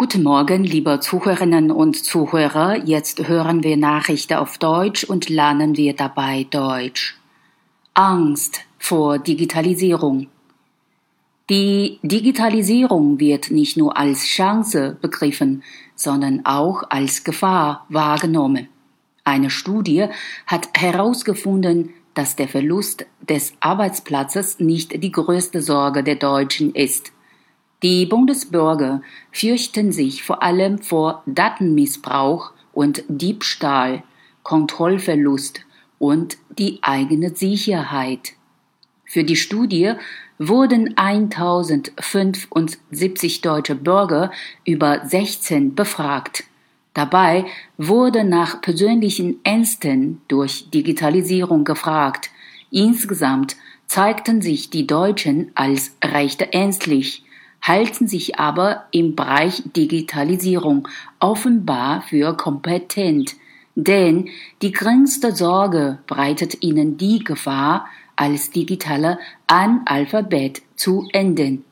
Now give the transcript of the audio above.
Guten Morgen, liebe Zuhörerinnen und Zuhörer. Jetzt hören wir Nachrichten auf Deutsch und lernen wir dabei Deutsch. Angst vor Digitalisierung. Die Digitalisierung wird nicht nur als Chance begriffen, sondern auch als Gefahr wahrgenommen. Eine Studie hat herausgefunden, dass der Verlust des Arbeitsplatzes nicht die größte Sorge der Deutschen ist. Die Bundesbürger fürchten sich vor allem vor Datenmissbrauch und Diebstahl, Kontrollverlust und die eigene Sicherheit. Für die Studie wurden 1075 deutsche Bürger über 16 befragt. Dabei wurde nach persönlichen Ängsten durch Digitalisierung gefragt. Insgesamt zeigten sich die Deutschen als recht ängstlich, halten sich aber im Bereich Digitalisierung offenbar für kompetent, denn die geringste Sorge bereitet ihnen die Gefahr, als digitaler Analphabet zu enden.